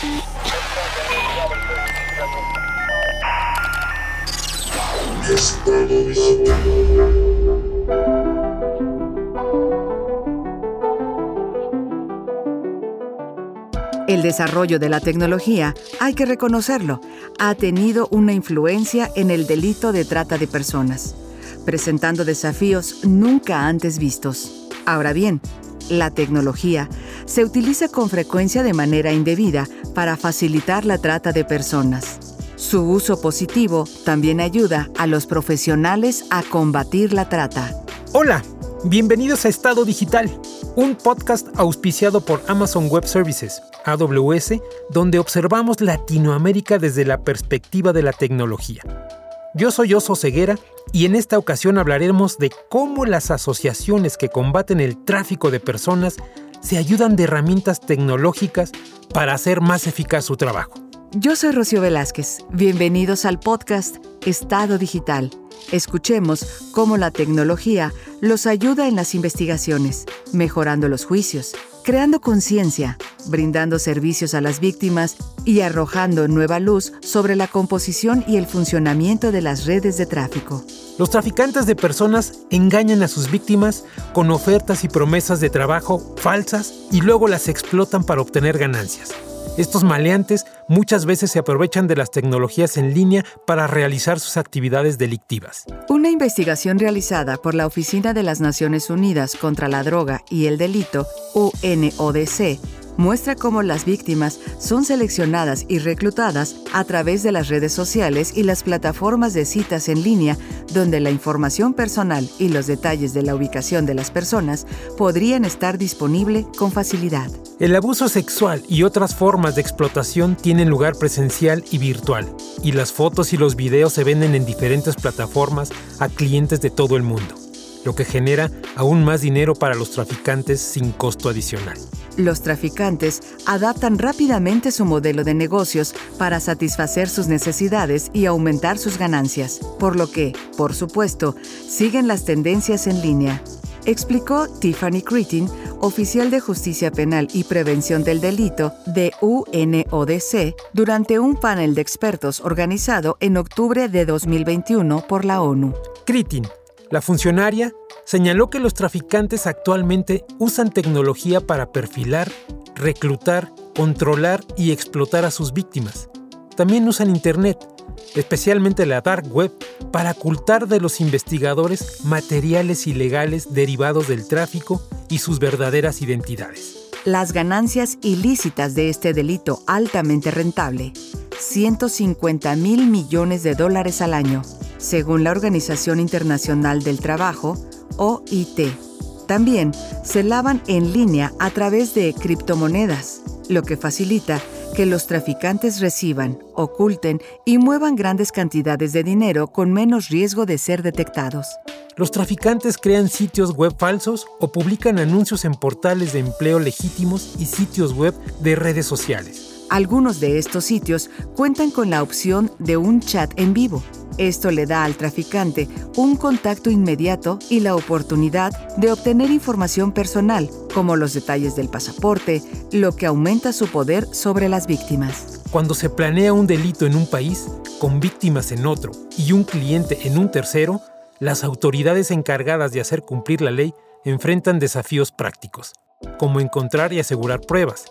El desarrollo de la tecnología, hay que reconocerlo, ha tenido una influencia en el delito de trata de personas, presentando desafíos nunca antes vistos. Ahora bien, la tecnología se utiliza con frecuencia de manera indebida para facilitar la trata de personas. Su uso positivo también ayuda a los profesionales a combatir la trata. Hola, bienvenidos a Estado Digital, un podcast auspiciado por Amazon Web Services, AWS, donde observamos Latinoamérica desde la perspectiva de la tecnología. Yo soy Oso Ceguera y en esta ocasión hablaremos de cómo las asociaciones que combaten el tráfico de personas se ayudan de herramientas tecnológicas para hacer más eficaz su trabajo. Yo soy Rocío Velázquez. Bienvenidos al podcast Estado Digital. Escuchemos cómo la tecnología los ayuda en las investigaciones, mejorando los juicios, creando conciencia, brindando servicios a las víctimas y arrojando nueva luz sobre la composición y el funcionamiento de las redes de tráfico. Los traficantes de personas engañan a sus víctimas con ofertas y promesas de trabajo falsas y luego las explotan para obtener ganancias. Estos maleantes muchas veces se aprovechan de las tecnologías en línea para realizar sus actividades delictivas. Una investigación realizada por la Oficina de las Naciones Unidas contra la Droga y el Delito, UNODC, muestra cómo las víctimas son seleccionadas y reclutadas a través de las redes sociales y las plataformas de citas en línea, donde la información personal y los detalles de la ubicación de las personas podrían estar disponible con facilidad. El abuso sexual y otras formas de explotación tienen lugar presencial y virtual, y las fotos y los videos se venden en diferentes plataformas a clientes de todo el mundo, lo que genera aún más dinero para los traficantes sin costo adicional. Los traficantes adaptan rápidamente su modelo de negocios para satisfacer sus necesidades y aumentar sus ganancias, por lo que, por supuesto, siguen las tendencias en línea. Explicó Tiffany Critin, oficial de Justicia Penal y Prevención del Delito de UNODC, durante un panel de expertos organizado en octubre de 2021 por la ONU. Critin, la funcionaria, señaló que los traficantes actualmente usan tecnología para perfilar, reclutar, controlar y explotar a sus víctimas. También usan Internet, especialmente la Dark Web, para ocultar de los investigadores materiales ilegales derivados del tráfico y sus verdaderas identidades. Las ganancias ilícitas de este delito altamente rentable, 150 mil millones de dólares al año, según la Organización Internacional del Trabajo, OIT. También se lavan en línea a través de criptomonedas, lo que facilita que los traficantes reciban, oculten y muevan grandes cantidades de dinero con menos riesgo de ser detectados. Los traficantes crean sitios web falsos o publican anuncios en portales de empleo legítimos y sitios web de redes sociales. Algunos de estos sitios cuentan con la opción de un chat en vivo, esto le da al traficante un contacto inmediato y la oportunidad de obtener información personal, como los detalles del pasaporte, lo que aumenta su poder sobre las víctimas. Cuando se planea un delito en un país, con víctimas en otro y un cliente en un tercero, las autoridades encargadas de hacer cumplir la ley enfrentan desafíos prácticos como encontrar y asegurar pruebas,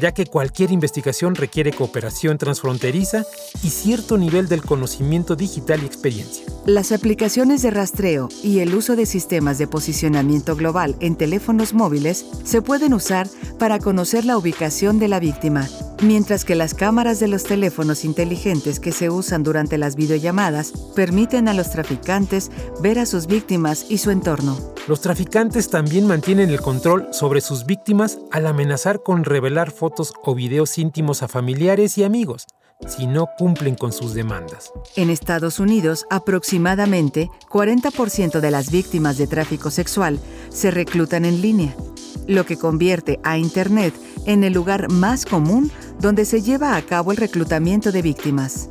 ya que cualquier investigación requiere cooperación transfronteriza y cierto nivel del conocimiento digital y experiencia. Las aplicaciones de rastreo y el uso de sistemas de posicionamiento global en teléfonos móviles se pueden usar para conocer la ubicación de la víctima, mientras que las cámaras de los teléfonos inteligentes que se usan durante las videollamadas permiten a los traficantes ver a sus víctimas y su entorno. Los traficantes también mantienen el control sobre sus víctimas al amenazar con revelar fotos o videos íntimos a familiares y amigos si no cumplen con sus demandas. En Estados Unidos, aproximadamente 40% de las víctimas de tráfico sexual se reclutan en línea, lo que convierte a Internet en el lugar más común donde se lleva a cabo el reclutamiento de víctimas.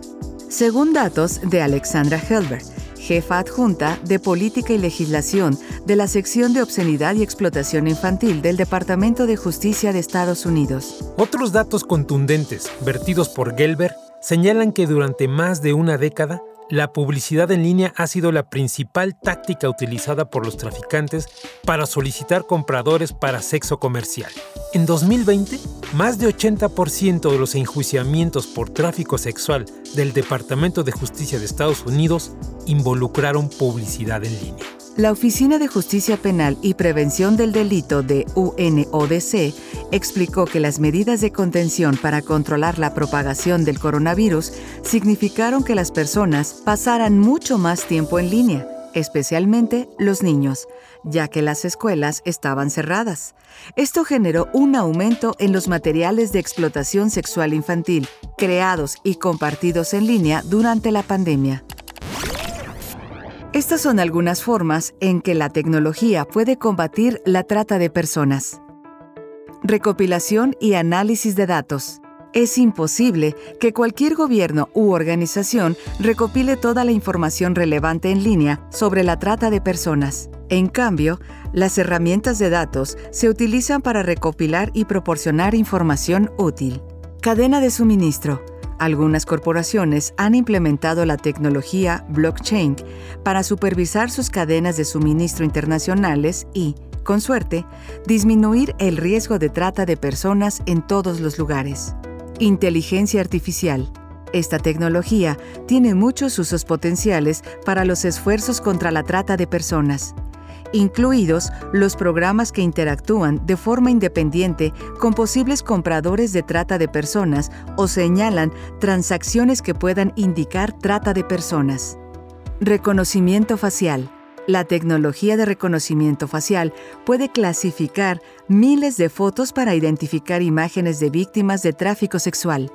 Según datos de Alexandra Helber, jefa adjunta de Política y Legislación de la Sección de Obscenidad y Explotación Infantil del Departamento de Justicia de Estados Unidos. Otros datos contundentes, vertidos por Gelber, señalan que durante más de una década, la publicidad en línea ha sido la principal táctica utilizada por los traficantes para solicitar compradores para sexo comercial. En 2020, más de 80% de los enjuiciamientos por tráfico sexual del Departamento de Justicia de Estados Unidos involucraron publicidad en línea. La Oficina de Justicia Penal y Prevención del Delito de UNODC explicó que las medidas de contención para controlar la propagación del coronavirus significaron que las personas pasaran mucho más tiempo en línea, especialmente los niños, ya que las escuelas estaban cerradas. Esto generó un aumento en los materiales de explotación sexual infantil creados y compartidos en línea durante la pandemia. Estas son algunas formas en que la tecnología puede combatir la trata de personas. Recopilación y análisis de datos. Es imposible que cualquier gobierno u organización recopile toda la información relevante en línea sobre la trata de personas. En cambio, las herramientas de datos se utilizan para recopilar y proporcionar información útil. Cadena de suministro algunas corporaciones han implementado la tecnología blockchain para supervisar sus cadenas de suministro internacionales y, con suerte, disminuir el riesgo de trata de personas en todos los lugares. Inteligencia artificial. Esta tecnología tiene muchos usos potenciales para los esfuerzos contra la trata de personas incluidos los programas que interactúan de forma independiente con posibles compradores de trata de personas o señalan transacciones que puedan indicar trata de personas. Reconocimiento facial. La tecnología de reconocimiento facial puede clasificar miles de fotos para identificar imágenes de víctimas de tráfico sexual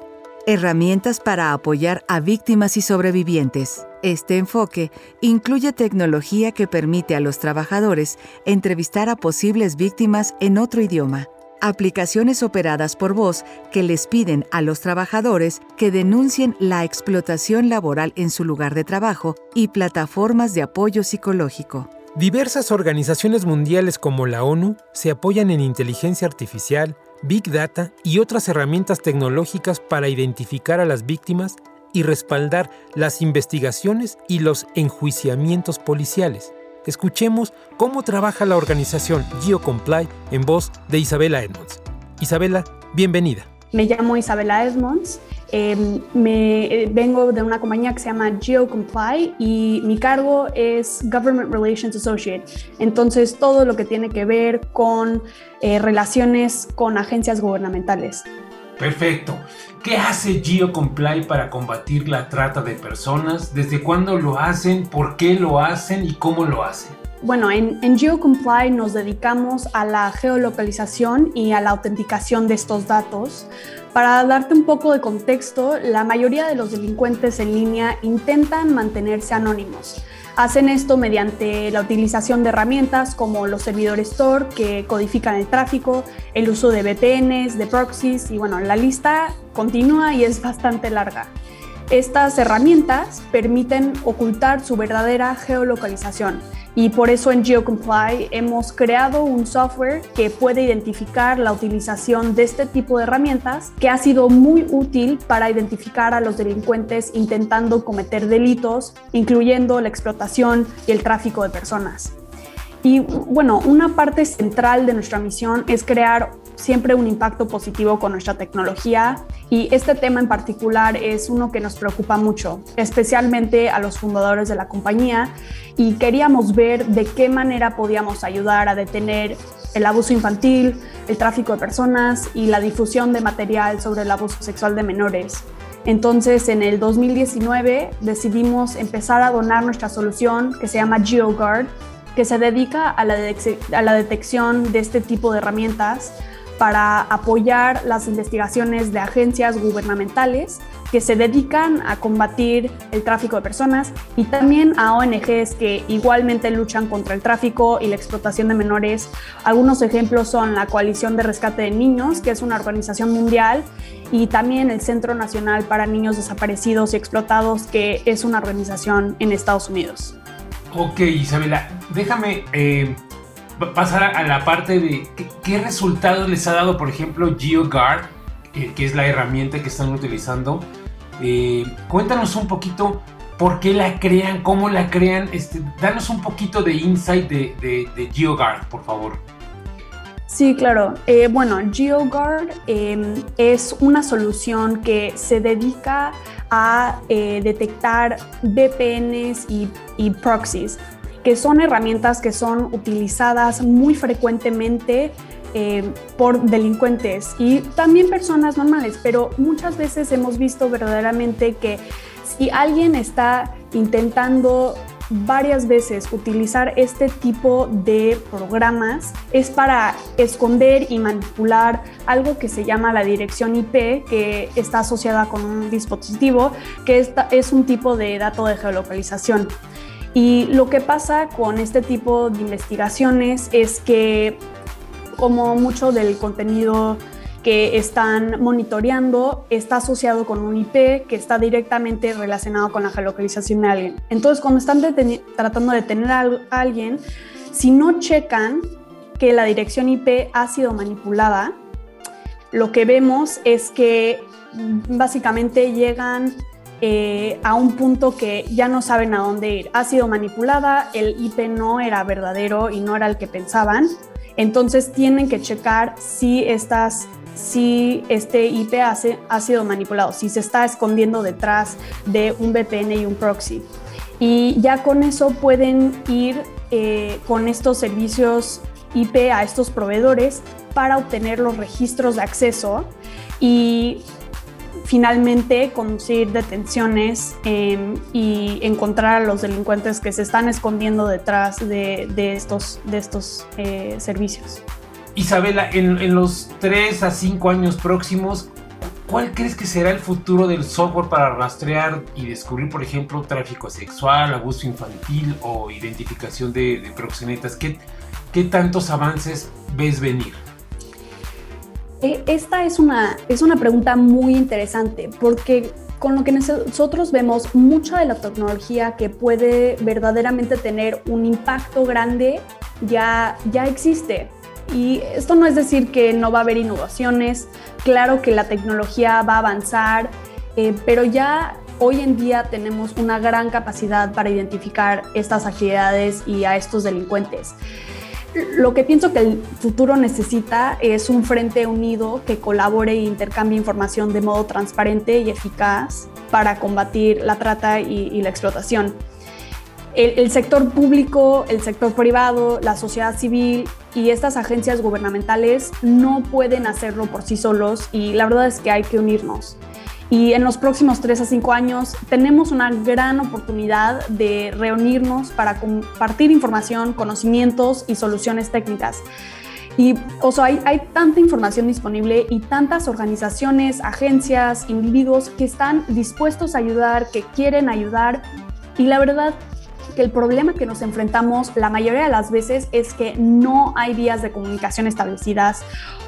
Herramientas para apoyar a víctimas y sobrevivientes. Este enfoque incluye tecnología que permite a los trabajadores entrevistar a posibles víctimas en otro idioma, aplicaciones operadas por voz que les piden a los trabajadores que denuncien la explotación laboral en su lugar de trabajo y plataformas de apoyo psicológico. Diversas organizaciones mundiales como la ONU se apoyan en inteligencia artificial, Big Data y otras herramientas tecnológicas para identificar a las víctimas y respaldar las investigaciones y los enjuiciamientos policiales. Escuchemos cómo trabaja la organización GeoComply en voz de Isabela Edmonds. Isabela, bienvenida. Me llamo Isabela Edmonds Em, me, eh, vengo de una compañía que se llama GeoComply y mi cargo es Government Relations Associate. Entonces, todo lo que tiene que ver con eh, relaciones con agencias gubernamentales. Perfecto. ¿Qué hace GeoComply para combatir la trata de personas? ¿Desde cuándo lo hacen? ¿Por qué lo hacen? ¿Y cómo lo hacen? Bueno, en, en, GeoComply nos dedicamos a la geolocalización y a la autenticación de estos datos. Para darte un poco de contexto, la mayoría de los delincuentes en línea intentan mantenerse anónimos. Hacen esto mediante la utilización de herramientas como los servidores Tor que codifican el tráfico, el uso de VPNs, de proxies y bueno, la lista continúa y es bastante larga. Estas herramientas permiten ocultar su verdadera geolocalización y por eso en GeoComply hemos creado un software que puede identificar la utilización de este tipo de herramientas que ha sido muy útil para identificar a los delincuentes intentando cometer delitos, incluyendo la explotación y el tráfico de personas. Y bueno, una parte central de nuestra misión es crear siempre un impacto positivo con nuestra tecnología y este tema en particular es uno que nos preocupa mucho, especialmente a los fundadores de la compañía y queríamos ver de qué manera podíamos ayudar a detener el abuso infantil, el tráfico de personas y la difusión de material sobre el abuso sexual de menores. Entonces, en el 2019 decidimos empezar a donar nuestra solución que se llama GeoGuard, que se dedica a la, a la detección de este tipo de herramientas para apoyar las investigaciones de agencias gubernamentales que se dedican a combatir el tráfico de personas y también a ONGs que igualmente luchan contra el tráfico y la explotación de menores. Algunos ejemplos son la Coalición de Rescate de Niños, que es una organización mundial, y también el Centro Nacional para Niños Desaparecidos y Explotados, que es una organización en Estados Unidos. Ok, Isabela, déjame eh, pasar a la parte de qué, resultados les ha dado, por ejemplo, GeoGuard, que es la herramienta que están utilizando. Eh, cuéntanos un poquito por qué la crean, cómo la crean. Este, danos un poquito de insight de, GeoGuard, por favor. Sí, claro. Eh, bueno, GeoGuard em, es una solución que se dedica a eh, detectar VPNs y, proxies que son herramientas que son utilizadas muy frecuentemente eh, por delincuentes y también personas normales, pero muchas veces hemos visto verdaderamente que si alguien está intentando varias veces utilizar este tipo de programas es para esconder y manipular algo que se llama la dirección IP, que está asociada con un dispositivo, que es un tipo de dato de geolocalización. Y lo que pasa con este tipo de investigaciones es que como mucho del contenido que están monitoreando está asociado con un IP que está directamente relacionado con la geolocalización de alguien. Entonces, cuando están tratando de detener a alguien, si no checan que la dirección IP ha sido manipulada, lo que vemos es que básicamente llegan eh, a un punto que ya no saben a dónde ir. Ha sido manipulada, el IP no era verdadero y no era el que pensaban. Entonces tienen que checar si, estas, si este IP ha sido manipulado, si se está escondiendo detrás de un VPN y un proxy. Y ya con eso pueden ir eh, con estos servicios IP a estos proveedores para obtener los registros de acceso y finalmente conducir detenciones em, y encontrar a los delincuentes que se están escondiendo detrás de, estos, de estos eh, servicios. Isabela, en, los 3 a 5 años próximos, ¿cuál crees que será el futuro del software para rastrear y descubrir, por ejemplo, tráfico sexual, abuso infantil o identificación de, proxenetas? ¿Qué, ¿Qué tantos avances ves venir? Eh, esta es una, es una pregunta muy interesante porque con lo que nosotros vemos, mucha de la tecnología que puede verdaderamente tener un impacto grande ya, ya existe. Y esto no es decir que no va a haber innovaciones, claro que la tecnología va a avanzar, eh, pero ya hoy en día tenemos una gran capacidad para identificar estas actividades y a estos delincuentes. Lo que pienso que el futuro necesita es un frente unido que colabore e intercambie información de modo transparente y eficaz para combatir la trata y, la explotación. El, sector público, el sector privado, la sociedad civil y estas agencias gubernamentales no pueden hacerlo por sí solos y la verdad es que hay que unirnos. Y en los próximos tres a cinco años tenemos una gran oportunidad de reunirnos para compartir información, conocimientos y soluciones técnicas. Y o sea, hay, hay, tanta información disponible y tantas organizaciones, agencias, individuos que están dispuestos a ayudar, que quieren ayudar. Y la verdad que el problema que nos enfrentamos la mayoría de las veces es que no hay vías de comunicación establecidas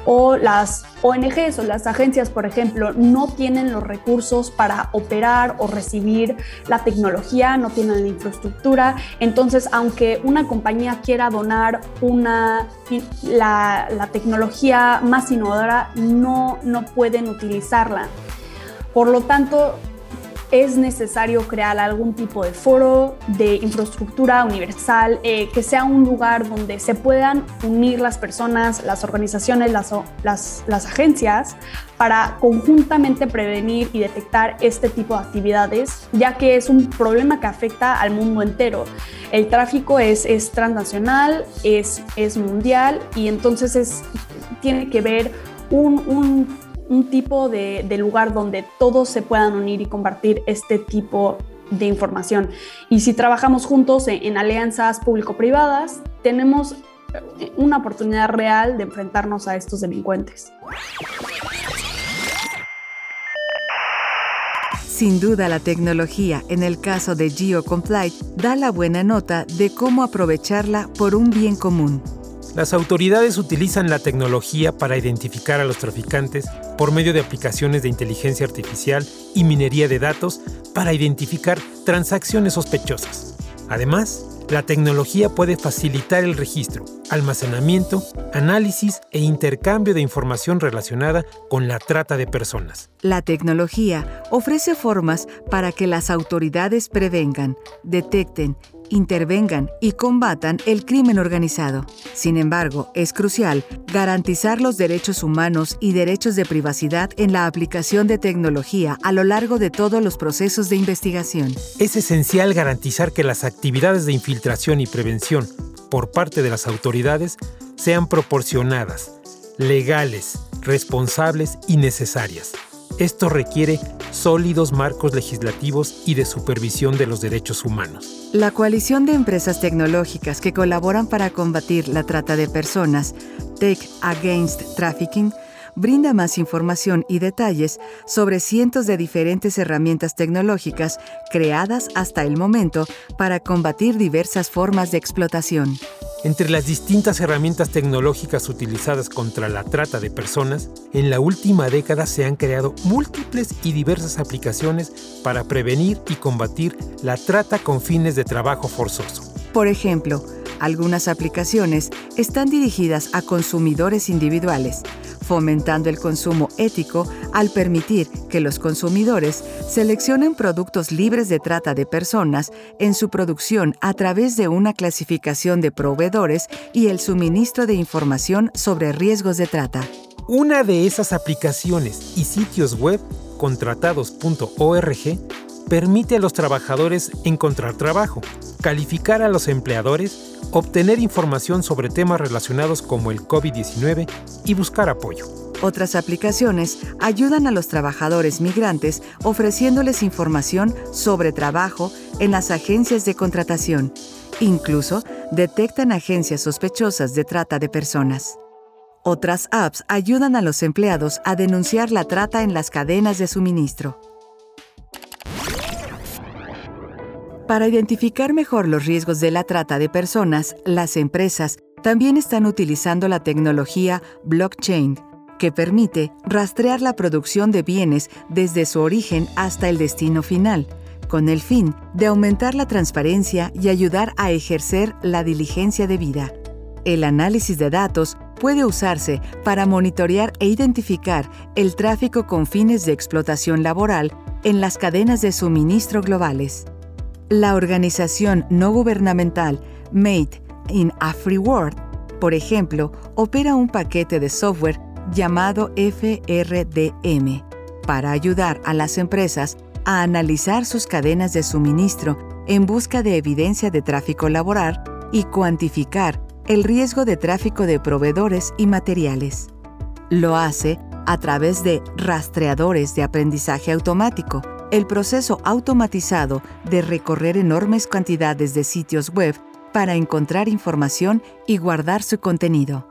o las ONGs o las agencias, por ejemplo, no tienen los recursos para operar o recibir la tecnología, no tienen la infraestructura. Entonces, aunque una compañía quiera donar una, la, la tecnología más innovadora, no, no pueden utilizarla. Por lo tanto, es necesario crear algún tipo de foro de infraestructura universal, eh, que sea un lugar donde se puedan unir las personas, las organizaciones, las, agencias, para conjuntamente prevenir y detectar este tipo de actividades, ya que es un problema que afecta al mundo entero. El tráfico es, es transnacional, es, es mundial y entonces es, tiene que ver un, un un tipo de, lugar donde todos se puedan unir y compartir este tipo de información. Y si trabajamos juntos en, alianzas público-privadas, tenemos una oportunidad real de enfrentarnos a estos delincuentes. Sin duda la tecnología, en el caso de GeoComply, da la buena nota de cómo aprovecharla por un bien común. Las autoridades utilizan la tecnología para identificar a los traficantes por medio de aplicaciones de inteligencia artificial y minería de datos para identificar transacciones sospechosas. Además, la tecnología puede facilitar el registro, almacenamiento, análisis e intercambio de información relacionada con la trata de personas. La tecnología ofrece formas para que las autoridades prevengan, detecten intervengan y combatan el crimen organizado. Sin embargo, es crucial garantizar los derechos humanos y derechos de privacidad en la aplicación de tecnología a lo largo de todos los procesos de investigación. Es esencial garantizar que las actividades de infiltración y prevención por parte de las autoridades sean proporcionadas, legales, responsables y necesarias. Esto requiere sólidos marcos legislativos y de supervisión de los derechos humanos. La coalición de empresas tecnológicas que colaboran para combatir la trata de personas, Tech Against Trafficking, brinda más información y detalles sobre cientos de diferentes herramientas tecnológicas creadas hasta el momento para combatir diversas formas de explotación. Entre las distintas herramientas tecnológicas utilizadas contra la trata de personas, en la última década se han creado múltiples y diversas aplicaciones para prevenir y combatir la trata con fines de trabajo forzoso. Por ejemplo, algunas aplicaciones están dirigidas a consumidores individuales, fomentando el consumo ético al permitir que los consumidores seleccionen productos libres de trata de personas en su producción a través de una clasificación de proveedores y el suministro de información sobre riesgos de trata. Una de esas aplicaciones y sitios web, contratados.org, permite a los trabajadores encontrar trabajo, calificar a los empleadores obtener información sobre temas relacionados como el COVID-19 y buscar apoyo. Otras aplicaciones ayudan a los trabajadores migrantes ofreciéndoles información sobre trabajo en las agencias de contratación. Incluso detectan agencias sospechosas de trata de personas. Otras apps ayudan a los empleados a denunciar la trata en las cadenas de suministro. Para identificar mejor los riesgos de la trata de personas, las empresas también están utilizando la tecnología blockchain, que permite rastrear la producción de bienes desde su origen hasta el destino final, con el fin de aumentar la transparencia y ayudar a ejercer la diligencia debida. El análisis de datos puede usarse para monitorear e identificar el tráfico con fines de explotación laboral en las cadenas de suministro globales. La organización no gubernamental Made in a Free World, por ejemplo, opera un paquete de software llamado FRDM para ayudar a las empresas a analizar sus cadenas de suministro en busca de evidencia de tráfico laboral y cuantificar el riesgo de tráfico de proveedores y materiales. Lo hace a través de rastreadores de aprendizaje automático, el proceso automatizado de recorrer enormes cantidades de sitios web para encontrar información y guardar su contenido.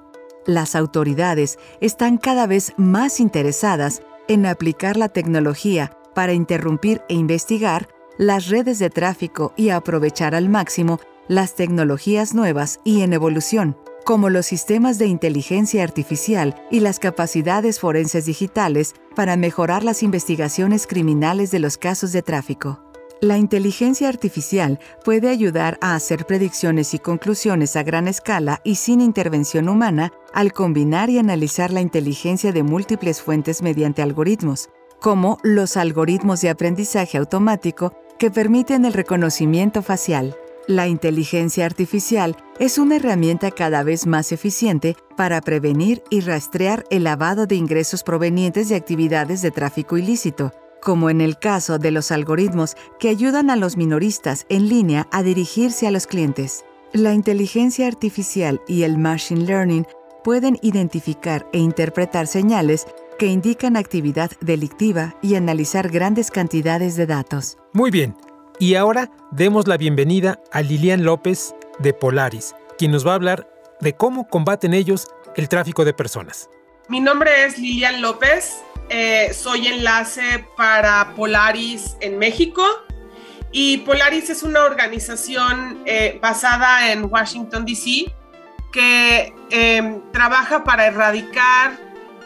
Las autoridades están cada vez más interesadas en aplicar la tecnología para interrumpir e investigar las redes de tráfico y aprovechar al máximo las tecnologías nuevas y en evolución, como los sistemas de inteligencia artificial y las capacidades forenses digitales para mejorar las investigaciones criminales de los casos de tráfico. La inteligencia artificial puede ayudar a hacer predicciones y conclusiones a gran escala y sin intervención humana al combinar y analizar la inteligencia de múltiples fuentes mediante algoritmos, como los algoritmos de aprendizaje automático que permiten el reconocimiento facial. La inteligencia artificial es una herramienta cada vez más eficiente para prevenir y rastrear el lavado de ingresos provenientes de actividades de tráfico ilícito, como en el caso de los algoritmos que ayudan a los minoristas en línea a dirigirse a los clientes. La inteligencia artificial y el machine learning pueden identificar e interpretar señales que indican actividad delictiva y analizar grandes cantidades de datos. Muy bien, y ahora demos la bienvenida a Lilian López de Polaris, quien nos va a hablar de cómo combaten ellos el tráfico de personas. Mi nombre es Lilian López, eh, soy enlace para Polaris en México y Polaris es una organización eh, basada en Washington, D.C., que em, trabaja para erradicar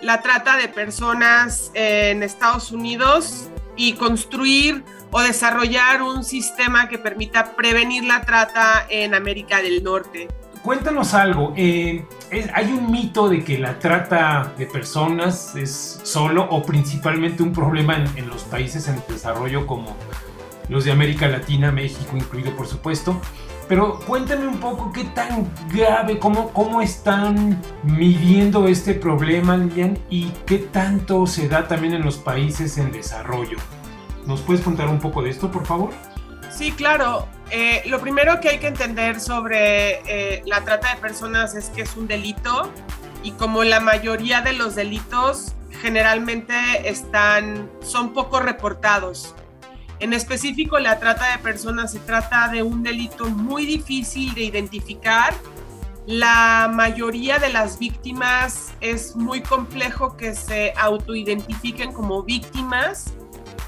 la trata de personas en Estados Unidos y construir o desarrollar un sistema que permita prevenir la trata en América del Norte. Cuéntanos algo, eh, ¿hay un mito de que la trata de personas es solo o principalmente un problema en los países en desarrollo como los de América Latina, México incluido por supuesto? Pero cuéntame un poco qué tan grave, cómo, cómo están midiendo este problema, Lilian, y qué tanto se da también en los países en desarrollo. ¿Nos puedes contar un poco de esto, por favor? Sí, claro. Eh, lo primero que hay que entender sobre eh, la trata de personas es que es un delito y como la mayoría de los delitos generalmente están, son poco reportados. En específico, la trata de personas se trata de un delito muy difícil de identificar. La mayoría de las víctimas es muy complejo que se autoidentifiquen como víctimas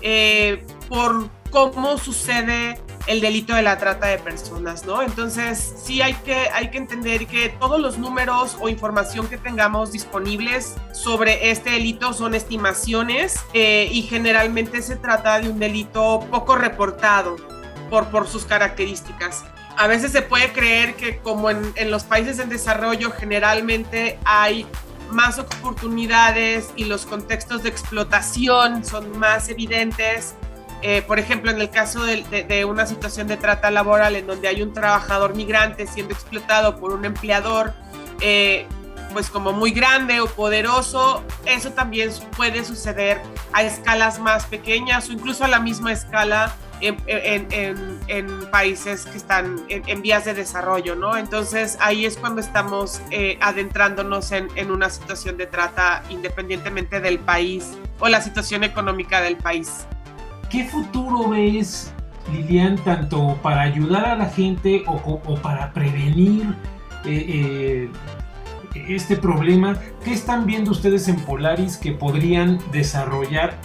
eh, por cómo sucede el delito de la trata de personas, ¿no? Entonces, sí hay que, hay que entender que todos los números o información que tengamos disponibles sobre este delito son estimaciones eh, y generalmente se trata de un delito poco reportado por, por sus características. A veces se puede creer que como en, en los países en desarrollo generalmente hay más oportunidades y los contextos de explotación son más evidentes, eh, por ejemplo, en el caso de, una situación de trata laboral en donde hay un trabajador migrante siendo explotado por un empleador, eh, pues como muy grande o poderoso, eso también puede suceder a escalas más pequeñas o incluso a la misma escala en, países que están en, vías de desarrollo, ¿no? Entonces ahí es cuando estamos eh, adentrándonos en una situación de trata independientemente del país o la situación económica del país. ¿Qué futuro ves, Lilian, tanto para ayudar a la gente o, para prevenir eh, eh, este problema? ¿Qué están viendo ustedes en Polaris que podrían desarrollar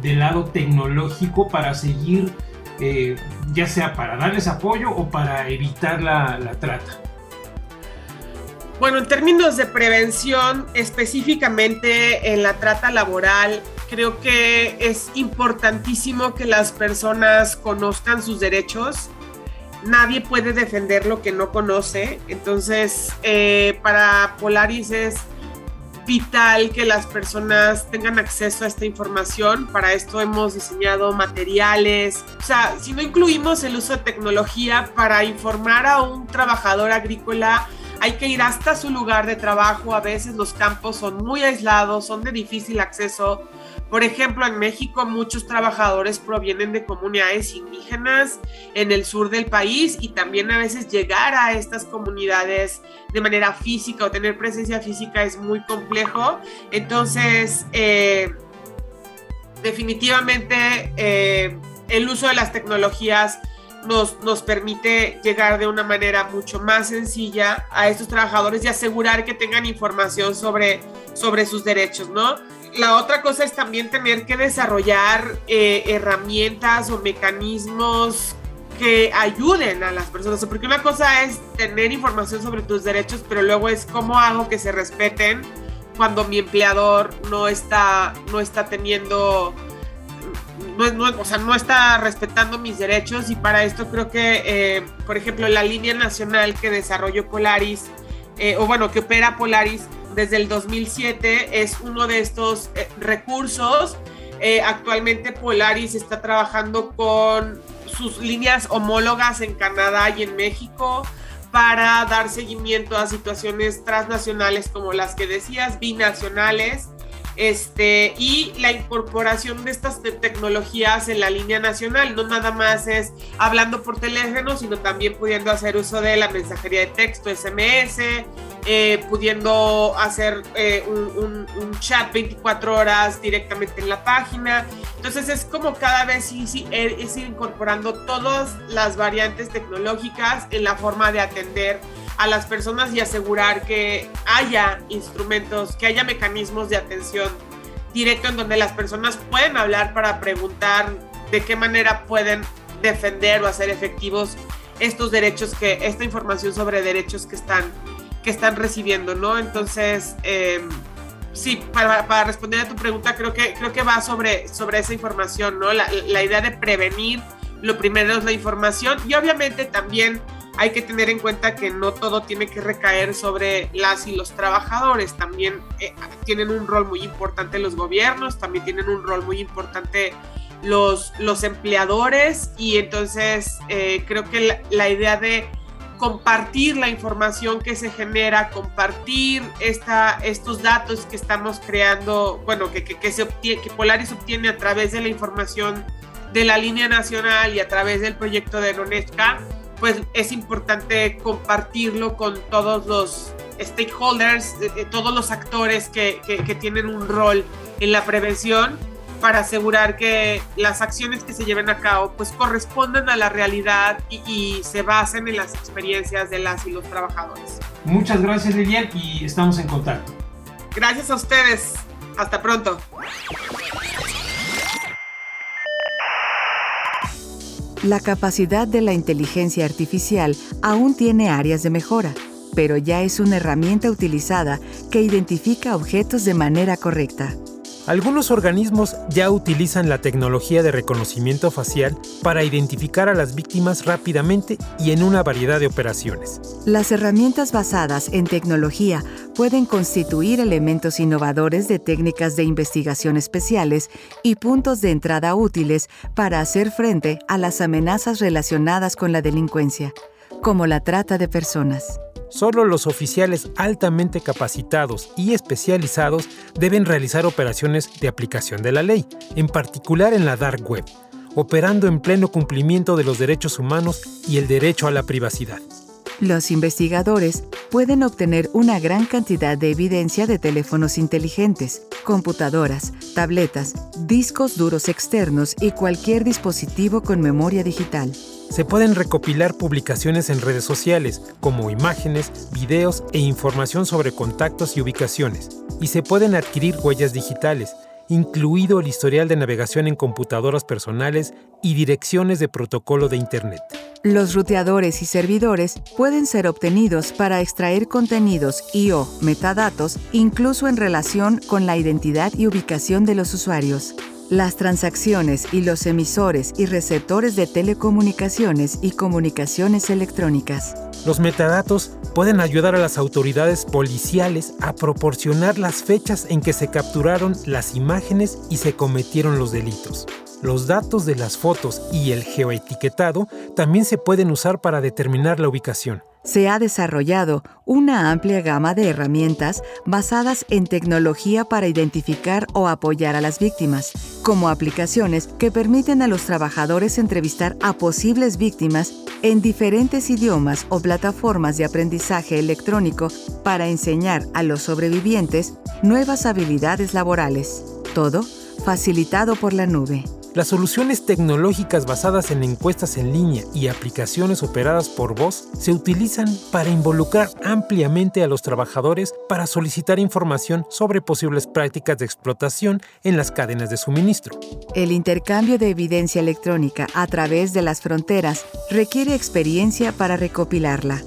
del lado tecnológico para seguir, eh, ya sea para darles apoyo o para evitar la trata? Bueno, en términos de prevención, específicamente en la trata laboral, creo que es importantísimo que las personas conozcan sus derechos. Nadie puede defender lo que no conoce. Entonces, eh, para Polaris es vital que las personas tengan acceso a esta información. Para esto hemos diseñado materiales. O sea, si no incluimos el uso de tecnología para informar a un trabajador agrícola, hay que ir hasta su lugar de trabajo. A veces los campos son muy aislados, son de difícil acceso. Por ejemplo, en México muchos trabajadores provienen de comunidades indígenas en el sur del país y también a veces llegar a estas comunidades de manera física o tener presencia física es muy complejo. Entonces, eh, definitivamente eh, el uso de las tecnologías nos, nos, permite llegar de una manera mucho más sencilla a estos trabajadores y asegurar que tengan información sobre, sobre sus derechos, ¿no? La otra cosa es también tener que desarrollar eh, herramientas o mecanismos que ayuden a las personas, porque una cosa es tener información sobre tus derechos, pero luego es cómo hago que se respeten cuando mi empleador no está, no está teniendo, no, o sea, no está respetando mis derechos. Y para esto creo que, eh, por ejemplo, la línea nacional que desarrolló Polaris, eh, o bueno, que opera Polaris, desde el 2007 es uno de estos eh, recursos. Eh, actualmente Polaris está trabajando con sus líneas homólogas en Canadá y en México para dar seguimiento a situaciones transnacionales como las que decías, binacionales, este, y la incorporación de estas tecnologías en la línea nacional. No nada más es hablando por teléfono, sino también pudiendo hacer uso de la mensajería de texto, SMS, eh, pudiendo hacer eh, un, chat 24 horas directamente en la página. Entonces es como cada vez es ir incorporando todas las variantes tecnológicas en la forma de atender a las personas y asegurar que haya instrumentos, que haya mecanismos de atención directo en donde las personas pueden hablar para preguntar de qué manera pueden defender o hacer efectivos estos derechos que, esta información sobre derechos que están, que están recibiendo, ¿no? Entonces, em, sí, para, responder a tu pregunta, creo que, creo que va sobre, sobre esa información, ¿no? La idea de prevenir, lo primero es la información y obviamente también hay que tener en cuenta que no todo tiene que recaer sobre las y los trabajadores, también eh, tienen un rol muy importante los gobiernos, también tienen un rol muy importante los, los empleadores. Y entonces eh, creo que la, idea de compartir la información que se genera, compartir esta, estos datos que estamos creando, bueno, que, que, se obtiene, que Polaris obtiene a través de la información de la línea nacional y a través del proyecto de Nonesca, pues es importante compartirlo con todos los stakeholders, todos los actores que, que, tienen un rol en la prevención para asegurar que las acciones que se lleven a cabo pues correspondan a la realidad y, y, se basen en las experiencias de las y los trabajadores. Muchas gracias Lilian y estamos en contacto. Gracias a ustedes. Hasta pronto. La capacidad de la inteligencia artificial aún tiene áreas de mejora, pero ya es una herramienta utilizada que identifica objetos de manera correcta. Algunos organismos ya utilizan la tecnología de reconocimiento facial para identificar a las víctimas rápidamente y en una variedad de operaciones. Las herramientas basadas en tecnología pueden constituir elementos innovadores de técnicas de investigación especiales y puntos de entrada útiles para hacer frente a las amenazas relacionadas con la delincuencia, como la trata de personas. Solo los oficiales altamente capacitados y especializados deben realizar operaciones de aplicación de la ley, en particular en la dark web, operando en pleno cumplimiento de los derechos humanos y el derecho a la privacidad. Los investigadores pueden obtener una gran cantidad de evidencia de teléfonos inteligentes, computadoras, tabletas, discos duros externos y cualquier dispositivo con memoria digital. Se pueden recopilar publicaciones en redes sociales, como imágenes, videos e información sobre contactos y ubicaciones, y se pueden adquirir huellas digitales, incluido el historial de navegación en computadoras personales y direcciones de protocolo de Internet. Los ruteadores y servidores pueden ser obtenidos para extraer contenidos y o metadatos incluso en relación con la identidad y ubicación de los usuarios las transacciones y los emisores y receptores de telecomunicaciones y comunicaciones electrónicas. Los metadatos pueden ayudar a las autoridades policiales a proporcionar las fechas en que se capturaron las imágenes y se cometieron los delitos. Los datos de las fotos y el geoetiquetado también se pueden usar para determinar la ubicación se ha desarrollado una amplia gama de herramientas basadas en tecnología para identificar o apoyar a las víctimas, como aplicaciones que permiten a los trabajadores entrevistar a posibles víctimas en diferentes idiomas o plataformas de aprendizaje electrónico para enseñar a los sobrevivientes nuevas habilidades laborales. Todo facilitado por la nube. Las soluciones tecnológicas basadas en encuestas en línea y aplicaciones operadas por voz se utilizan para involucrar ampliamente a los trabajadores para solicitar información sobre posibles prácticas de explotación en las cadenas de suministro. El intercambio de evidencia electrónica a través de las fronteras requiere experiencia para recopilarla,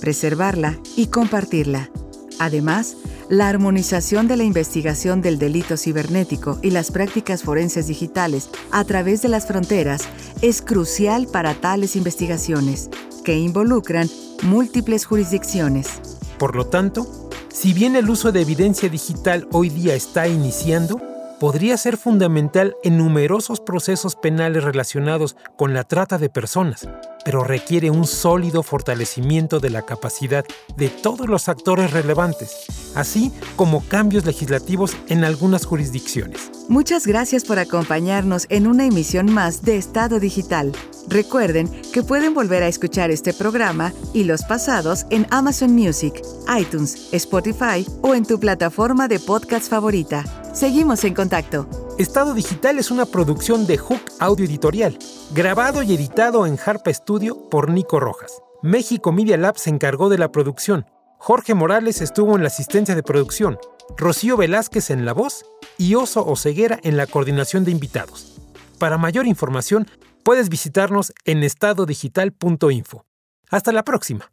preservarla y compartirla. Además, la armonización de la investigación del delito cibernético y las prácticas forenses digitales a través de las fronteras es crucial para tales investigaciones, que involucran múltiples jurisdicciones. Por lo tanto, si bien el uso de evidencia digital hoy día está iniciando, podría ser fundamental en numerosos procesos penales relacionados con la trata de personas, pero requiere un sólido fortalecimiento de la capacidad de todos los actores relevantes, así como cambios legislativos en algunas jurisdicciones. Muchas gracias por acompañarnos en una emisión más de Estado Digital. Recuerden que pueden volver a escuchar este programa y los pasados en Amazon Music, iTunes, Spotify o en tu plataforma de podcast favorita. Seguimos en contacto. Estado Digital es una producción de Hook Audio Editorial, grabado y editado en Harpa Studio por Nico Rojas. México Media Lab se encargó de la producción. Jorge Morales estuvo en la asistencia de producción, Rocío Velázquez en la voz y Oso Oceguera en la coordinación de invitados. Para mayor información, puedes visitarnos en estadodigital.info. Hasta la próxima.